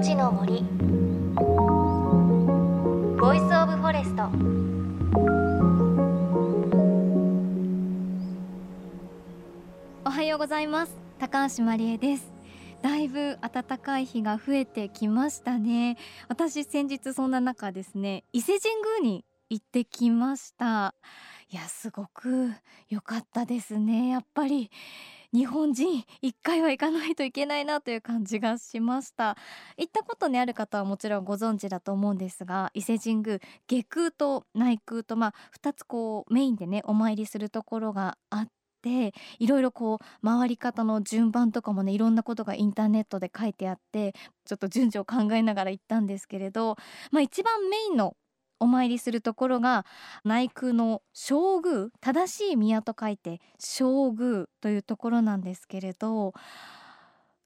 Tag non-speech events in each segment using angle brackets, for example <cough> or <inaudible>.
命の森。 Voice of Forest。おはようございます。高橋真理恵です。だいぶ暖かい日が増えてきましたね。私先日そんな中ですね伊勢神宮に行ってきました。いやすごく良かったですね。やっぱり日本人一回は行かないといけないなという感じがしました。行ったことにある方はもちろんご存知だと思うんですが伊勢神宮下空と内宮とまあ2つこうメインでねお参りするところがあっていろいろこう回り方の順番とかもねいろんなことがインターネットで書いてあってちょっと順序を考えながら行ったんですけれど、まあ、一番メインのお参りするところが内宮の正宮正しい宮と書いて正宮というところなんですけれど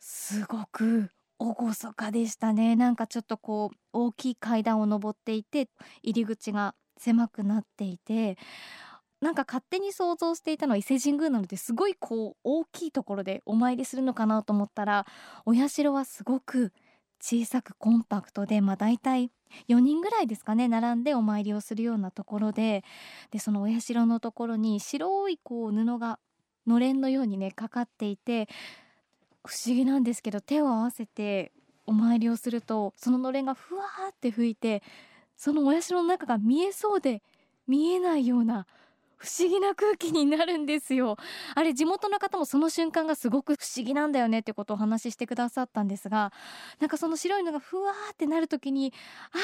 すごく厳かでしたね。なんかちょっとこう大きい階段を上っていて入り口が狭くなっていてなんか勝手に想像していたのは伊勢神宮なのですごいこう大きいところでお参りするのかなと思ったらお社はすごく小さくコンパクトで、まあ、大体4人ぐらいですかね並んでお参りをするようなところででそのお社のところに白いこう布がのれんのようにねかかっていて不思議なんですけど手を合わせてお参りをするとそののれんがふわーって吹いてそのお社の中が見えそうで見えないような不思議な空気になるんですよ。あれ地元の方もその瞬間がすごく不思議なんだよねってことをお話ししてくださったんですがなんかその白いのがふわーってなる時にあ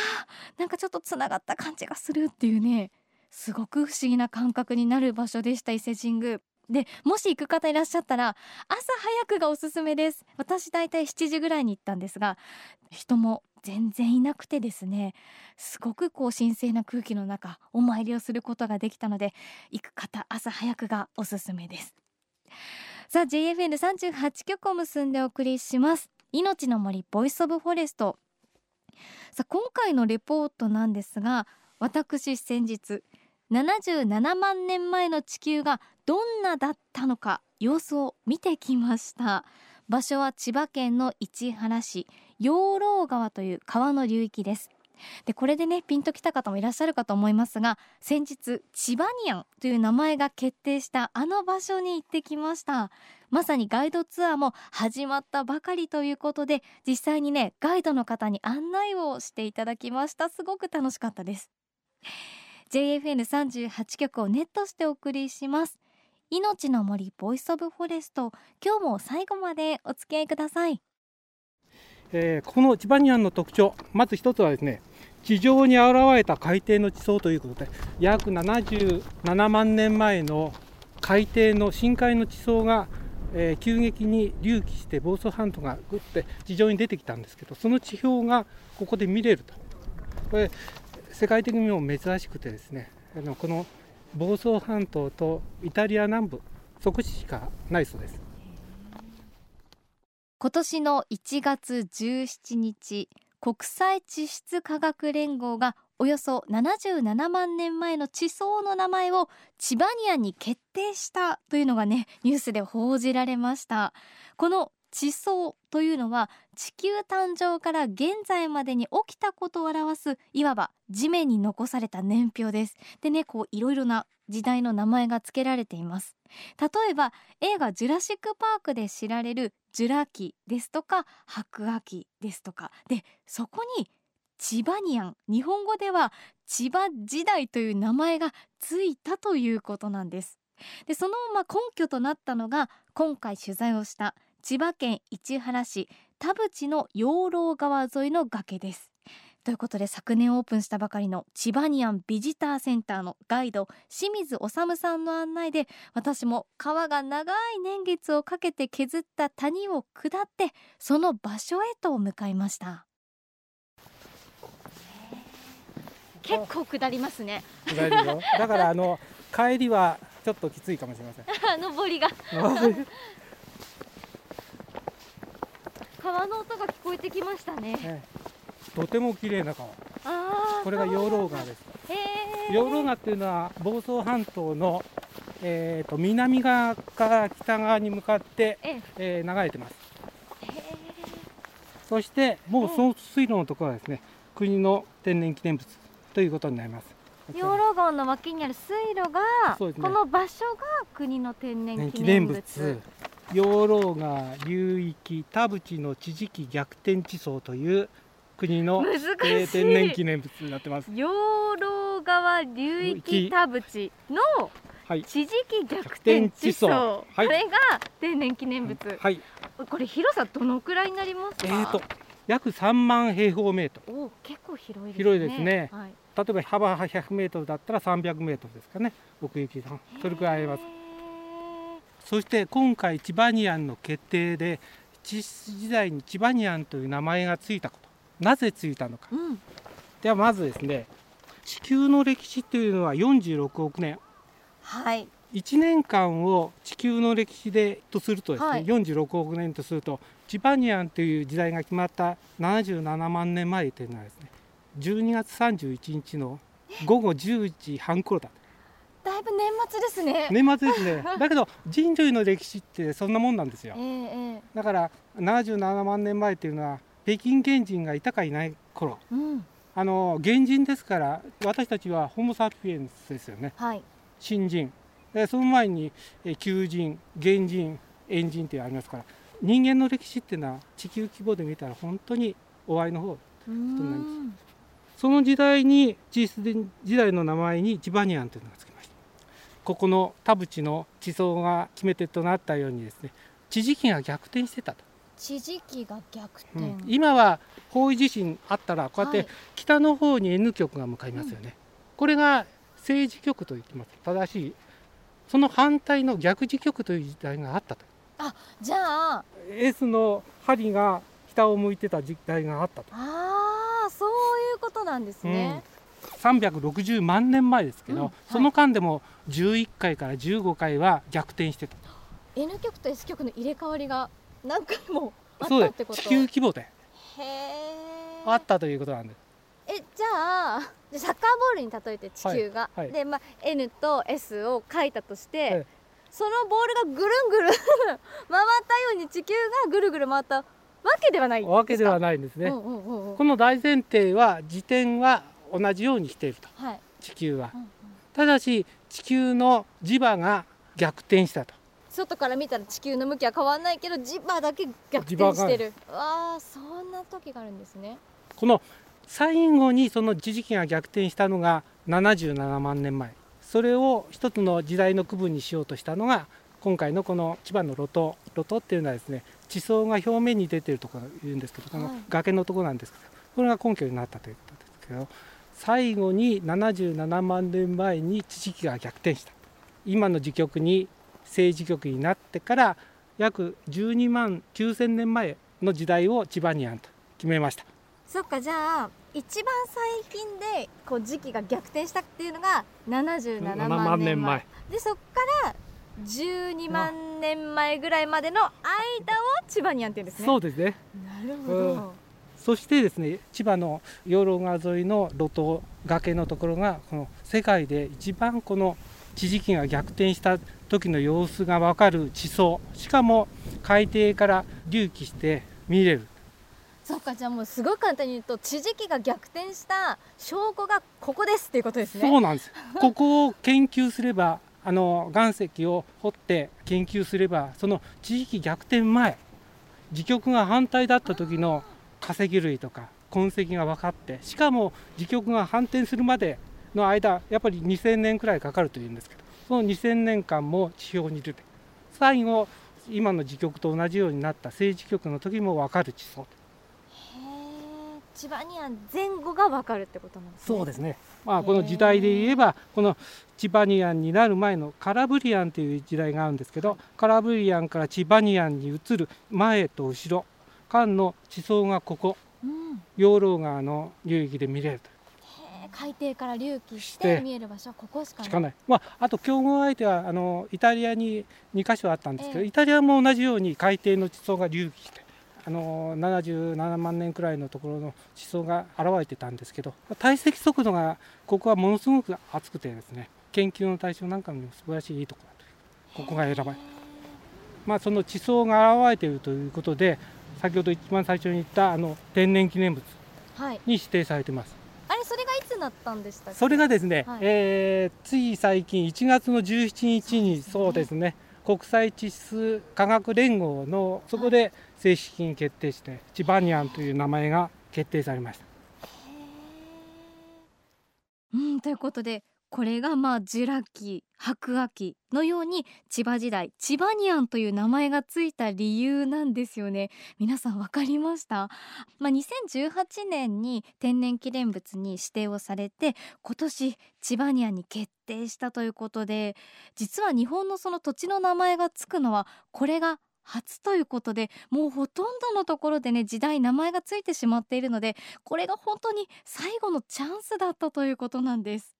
ーなんかちょっとつながった感じがするっていうねすごく不思議な感覚になる場所でした伊勢神宮。でもし行く方いらっしゃったら朝早くがおすすめです。私だいたい7時ぐらいに行ったんですが人も全然いなくてですねすごくこう神聖な空気の中お参りをすることができたので行く方朝早くがおすすめです。さあ JFN38 局を結んでお送りします。命の森 Voice of Forest。さあ今回のレポートなんですが私先日77万年前の地球がどんなだったのか様子を見てきました。場所は千葉県の市原市養老川という川の流域です。でこれでねピンときた方もいらっしゃるかと思いますが先日チバニアンという名前が決定したあの場所に行ってきました。まさにガイドツアーも始まったばかりということで実際にねガイドの方に案内をしていただきました。すごく楽しかったです。JFN38 局をネットしてお送りします。命の森 Voice of Forest。今日も最後までお付き合いください、えー、このチバニアンの特徴まず一つはですね地上に現れた海底の地層ということで約77万年前の海底の深海の地層が、えー、急激に隆起して房総半島がぐって地上に出てきたんですけどその地表がここで見れると。これ世界的にも珍しくてですねあのこの房総半島とイタリア南部そこしかないそうです。今年の1月17日国際地質科学連合がおよそ77万年前の地層の名前をチバニアに決定したというのがねニュースで報じられました。この地層というのは地球誕生から現在までに起きたことを表すいわば地面に残された年表です。でねこういろいろな時代の名前が付けられています。例えば映画ジュラシックパークで知られるジュラ紀ですとか白亜紀ですとか。でそこにチバニアン日本語では千葉時代という名前がついたということなんです。でそのまあ根拠となったのが今回取材をした千葉県市原市田淵の養老川沿いの崖です。ということで昨年オープンしたばかりのチバニアンビジターセンターのガイド清水治さんの案内で私も川が長い年月をかけて削った谷を下ってその場所へと向かいました。結構下りますね。下りよだからあの帰りはちょっときついかもしれません。<laughs> 上りが <laughs> 川の音が聞こえてきましたね、ええ、とても綺麗な川。これが養老川です。養老川っていうのは房総半島の、えーと、南側から北側に向かって、ええ。ー、流れてます。そしてもうその水路のところはですね国の天然記念物ということになります。養老川の脇にある水路が、ね。この場所が国の天然記念物養老川流域田淵の地磁気逆転地層という国の難指定し天然い記念物になってます。養老川流域田淵のはい。地磁気逆転地層、はい。これが天然記念物、はい。これ広さどのくらいになりますか？えーと約3万平方メートル。お結構広いですね。広いですね。はい、例えば幅100メートルだったら300メートルですかね。奥行きがそれくらいあります。へそして今回チバニアンの決定で地質時代にチバニアンという名前がついたこと。なぜついたのか。ーうん。ではまずですね地球の歴史というのは46億年。はい。1年間を地球の歴史でとするとですね、はい。46億年とするとチバニアンという時代が決まった77万年前というのはですね12月31日の午後10時半頃だだいぶ年末ですね。年末ですね。だけど人類の歴史ってそんなもんなんですよ。ええええ。だから77万年前っていうのは北京原人がいたかいない頃。うん。あの原人ですから私たちはホモ・サピエンスですよね。はい。新人。でその前にえ旧人原人猿人ってありますから人間の歴史っていうのは地球規模で見たら本当に終わりの方うーん。その時代に地質時代の名前にチバニアンというのがつきましたここの田淵の地層が決め手となったようにですね地磁気が逆転してたと、地磁気が逆転、うん。今は方位地震あったらこうやっはい。て北の方に N 極が向かいますよね、これが正磁極と言ってます。正しい。その反対の逆磁極という時代があったと。じゃあ。S の針が北を向いてた時代があったと。あーそういうことなんですね、360万年前ですけど、うんはい。その間でも11回から15回は逆転してた。N 極と S 極の入れ替わりが何回もあったってこと？地球規模でへえあったということなんで。すえじゃあサッカーボールに例えて地球が、はいはい。で、まあ、N と S を書いたとして、はいそのボールがぐるんぐるん <laughs> 回ったように地球がぐるぐる回ったわけではないわけではないんですね、うんうんうんうん。この大前提は自転は同じようにしていると。はい、地球は。うんうん。ただし地球の磁場が逆転したと。外から見たら地球の向きは変わんないけど磁場だけ逆転してる。わあそんな時があるんですね。この最後にその地磁気が逆転したのが77万年前。それを一つの時代の区分にしようとしたのが今回のこの千葉の露頭露頭っていうのはですね地層が表面に出てるところ言うんですけどこのはい。崖のところなんですけどこれが根拠になったということですけど最後に77万年前に地磁気が逆転した。今の時局に正磁局になってから約12万9000年前の時代をチバニアンと決めました。そっかじゃあ一番最近でこう時期が逆転したっていうのが77 7万年前。万でそっから12万年前ぐらいまでの間を千葉にやってるんですね。そうですね。なるほど、うんそしてですね千葉の養老川沿いの路頭崖のところがこの世界で一番この地磁気が逆転した時の様子が分かる地層しかも海底から隆起して見れる。そっかじゃあもうすごい簡単に言うと地磁気が逆転した証拠がここですっていうことですね。そうなんです。ここを研究すればあの岩石を掘って研究すればその地磁気逆転前磁極が反対だった時の化石類とか痕跡が分かってしかも磁極が反転するまでの間やっぱり2000年くらいかかるというんですけどその2000年間も地表に出て最後今の磁極と同じようになった正磁極の時も分かる地層。へえ千葉には前後がわかるってことなんですね。そうですね、まあ、この時代で言えばこのチバニアンになる前のカラブリアンという時代があるんですけどカラブリアンからチバニアンに移る前と後ろ間の地層がここうん。養老川の流域で見れるへえ海底から隆起ししてて見える場所はここしかない。かない、まあ、あと競合相手はあのイタリアに2か所あったんですけど、ええ。イタリアも同じように海底の地層が隆起してあの77万年くらいのところの地層が現れてたんですけど堆積速度がここはものすごく熱くてですね研究の対象なんかにも素晴らしいいいところだとここが選ばれた。まあその地層が現れているということで先ほど一番最初に言ったあの天然記念物はい。に指定されてます。あれそれがいつなったんでしたそれがですね、はい。えーつい最近1月の17日にそそううでですすね国際地質科学連合のそこで正式に決定して、チバニアンという名前が決定されました。うんということでこれがまあジュラ紀白亜紀のように千葉時代チバニアンという名前がついた理由なんですよね。皆さんわかりました？まあ2018年に天然記念物に指定をされて今年チバニアンに決定したということで実は日本のその土地の名前がつくのはこれが初ということでもうほとんどのところでね時代名前がついてしまっているのでこれが本当に最後のチャンスだったということなんです。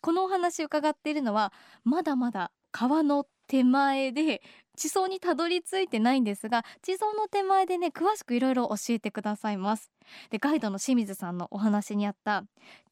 このお話伺っているのはまだまだ川の手前で地層にたどり着いてないんですが地層の手前でね詳しくいろいろ教えてくださいます。でガイドの清水さんのお話にあった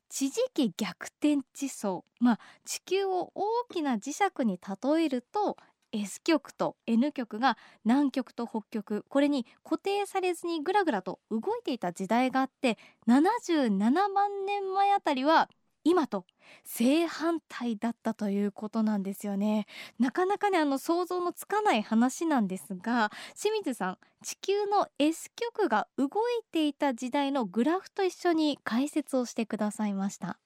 地磁気逆転地層まあ地球を大きな磁石に例えると S 極と N 極が南極と北極これに固定されずにぐらぐらと動いていた時代があって77万年前あたりは今と正反対だったということなんですよねなかなかねあの想像のつかない話なんですが清水さん地球の S 極が動いていた時代のグラフと一緒に解説をしてくださいました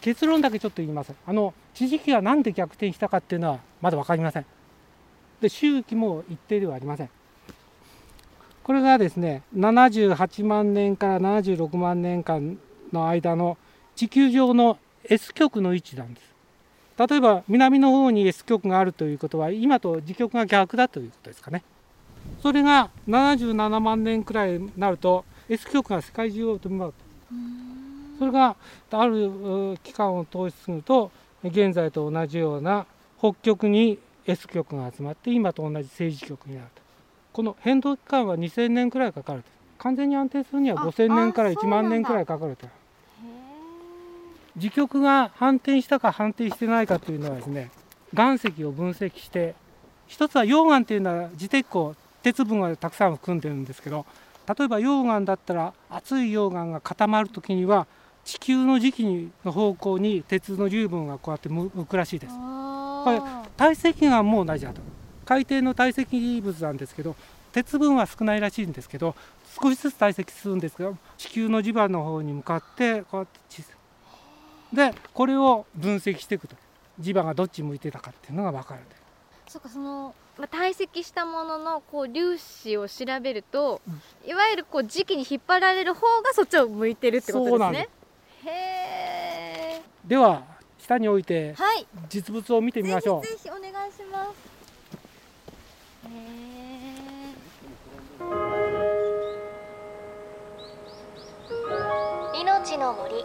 結論だけちょっと言います。あの地磁気がなんで逆転したかっていうのはまだ分かりません。で周期も一定ではありません。これがですね78万年から76万年間の間の地球上の S 極の位置なんです。例えば南の方に S 極があるということは今と時極が逆だということですかね。それが77万年くらいになると S 極が世界中を飛び回る。それがある期間を通しすると現在と同じような北極に S 極が集まって今と同じ政治極になるとこの変動期間は2000年くらいかかると完全に安定するには5000年から1万年くらいかかると時極が反転したか反転してないかというのはですね岩石を分析して一つは溶岩というのは自鉄鋼鉄分がたくさん含んでるんですけど例えば溶岩だったら熱い溶岩が固まる時には地球の磁気の方向に鉄の粒分がこうやって向くらしいです。あ堆積岩も同じだと。海底の堆積物なんですけど鉄分は少ないらしいんですけど少しずつ堆積するんですけど地球の磁場の方に向かってこうやってでこれを分析していくと。磁場がどっち向いてたかっていうのが分かるそうかその、まあ、堆積したもののこう粒子を調べると、いわゆるこう時期に引っ張られる方がそっちを向いてるってことですね。そうなんでへえでは下に置いてはい。実物を見てみましょう。ぜひぜひお願いします。へえ命の森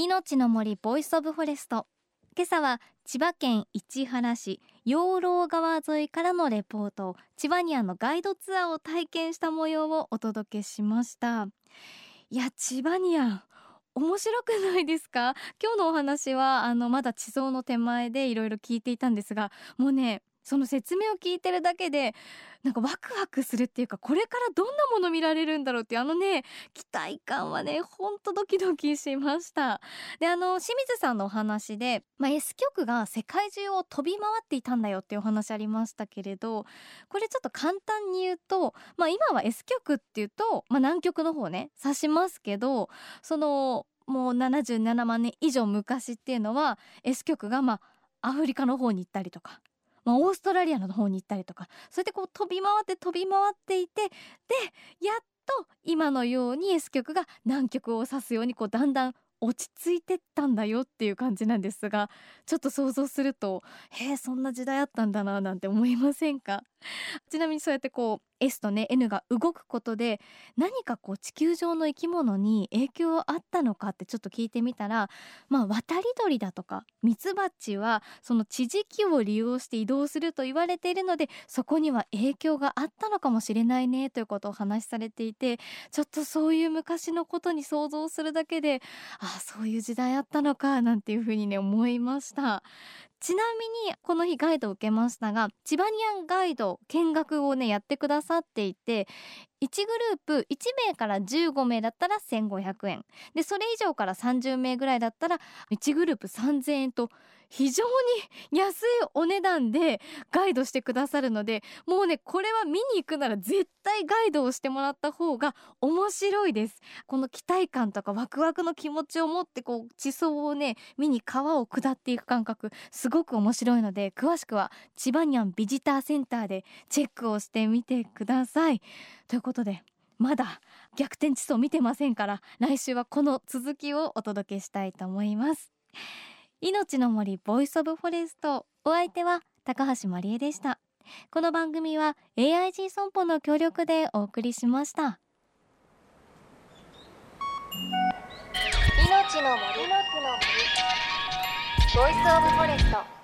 命の森 Voice of Forest。今朝は千葉県市原市養老川沿いからのレポートチバニアンのガイドツアーを体験した模様をお届けしました。いや千葉ニア面白くないですか？今日のお話はあのまだ地層の手前でいろいろ聞いていたんですがもうねその説明を聞いてるだけでなんかワクワクするっていうかこれからどんなもの見られるんだろうっていうあのね期待感はねほんとドキドキしました。であの清水さんのお話で、まあ、S 曲が世界中を飛び回っていたんだよっていうお話ありましたけれどこれちょっと簡単に言うと、まあ、今は S 曲っていうと、まあ、南極の方ね指しますけどそのもう77万年以上昔っていうのは S 極がまあアフリカの方に行ったりとかまあ、オーストラリアの方に行ったりとかそうやってこう飛び回って飛び回っていてでやっと今のように S 極が南極を指すようにこうだんだん落ち着いてったんだよっていう感じなんですがちょっと想像するとへえそんな時代あったんだななんて思いませんか？<laughs> ちなみにそうやってこう S とね N が動くことで何かこう地球上の生き物に影響あったのかってちょっと聞いてみたらまあ渡り鳥だとかミツバチはその地磁気を利用して移動すると言われているのでそこには影響があったのかもしれないねということをお話しされていてちょっとそういう昔のことに想像するだけでああそういう時代あったのかなんていうふうにね思いました。ちなみにこの日ガイドを受けましたがチバニアンガイド見学をねやってくださっていて1グループ1名から15名だったら1500円。でそれ以上から30名ぐらいだったら1グループ3000円と非常に安いお値段でガイドしてくださるのでもうねこれは見に行くなら絶対ガイドをしてもらった方が面白いです。この期待感とかワクワクの気持ちを持ってこう地層をね見に川を下っていく感覚すごく面白いので詳しくはチバニアンビジターセンターでチェックをしてみてください。ということでまだ逆転地層見てませんから来週はこの続きをお届けしたいと思います。命の森 Voice of Forest お相手は高橋真理恵でした。この番組は AIG 損保の協力でお送りしました。命の森。の森。ボイスオブフォレスト。